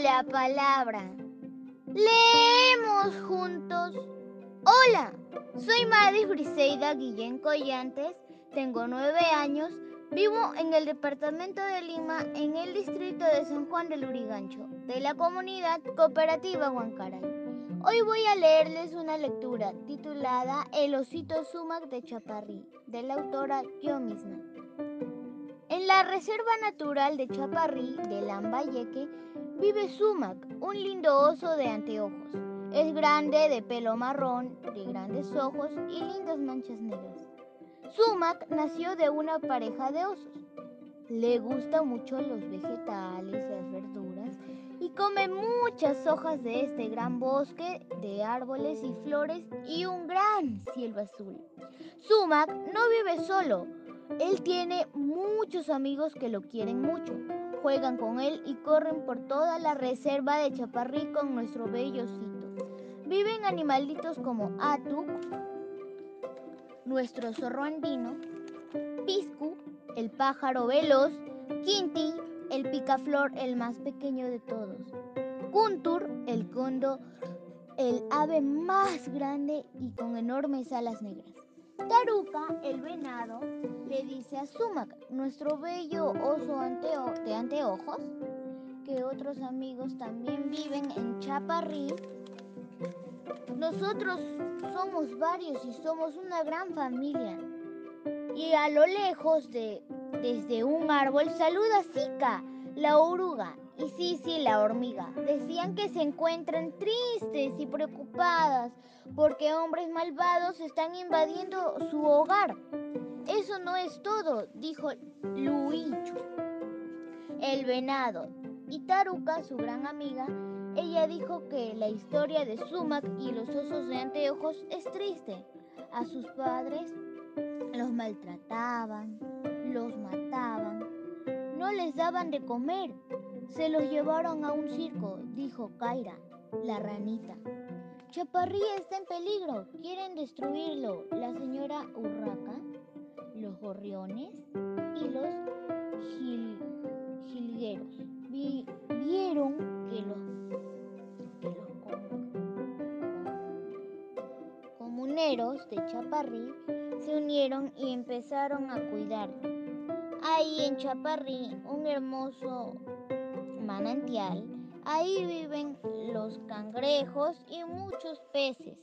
la palabra. Leemos juntos. Hola, soy Madis Briseida Guillén Collantes, tengo nueve años, vivo en el departamento de Lima, en el distrito de San Juan del Urigancho, de la comunidad cooperativa Huancaray. Hoy voy a leerles una lectura titulada El osito sumac de Chaparrí, de la autora yo misma. En la Reserva Natural de Chaparrí, de Lambayeque, vive Sumac, un lindo oso de anteojos. Es grande, de pelo marrón, de grandes ojos y lindas manchas negras. Sumac nació de una pareja de osos. Le gustan mucho los vegetales, las verduras y come muchas hojas de este gran bosque de árboles y flores y un gran cielo azul. Sumac no vive solo, él tiene muchos amigos que lo quieren mucho. Juegan con él y corren por toda la reserva de Chaparrí con nuestro bellocito. Viven animalitos como Atuk, nuestro zorro andino, Piscu, el pájaro veloz, Quinti, el picaflor, el más pequeño de todos, Kuntur, el condo, el ave más grande y con enormes alas negras. Taruca, el venado, le dice a Sumac, nuestro bello oso anteojos, que otros amigos también viven en Chaparrí. Nosotros somos varios y somos una gran familia. Y a lo lejos de desde un árbol saluda Zika, la oruga, y sí, la hormiga. Decían que se encuentran tristes y preocupadas porque hombres malvados están invadiendo su hogar. Eso no es todo, dijo Luichu, el venado. Y Taruka, su gran amiga, ella dijo que la historia de Sumac y los osos de anteojos es triste. A sus padres los maltrataban, los mataban, no les daban de comer se los llevaron a un circo, dijo Kaira, la ranita. Chaparrí está en peligro, quieren destruirlo. La señora Urraca, los gorriones y los jilgueros vieron que los, que los comuneros de Chaparrí se unieron y empezaron a cuidarlo. Ahí en Chaparrí, un hermoso manantial, ahí viven los cangrejos y muchos peces.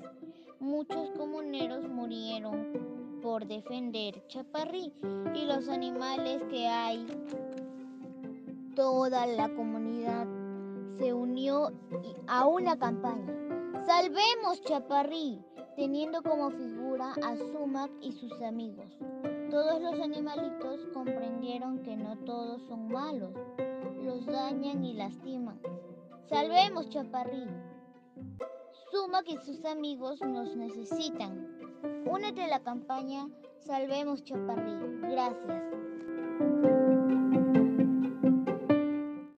Muchos comuneros murieron por defender Chaparrí y los animales que hay. Toda la comunidad se unió a una campaña. Salvemos Chaparrí, teniendo como figura a Sumac y sus amigos. Todos los animalitos comprendieron que no todos son malos, los dañan y lastiman. Salvemos Chaparrí. Sumac y sus amigos nos necesitan. Únete a la campaña Salvemos Chaparrí. Gracias.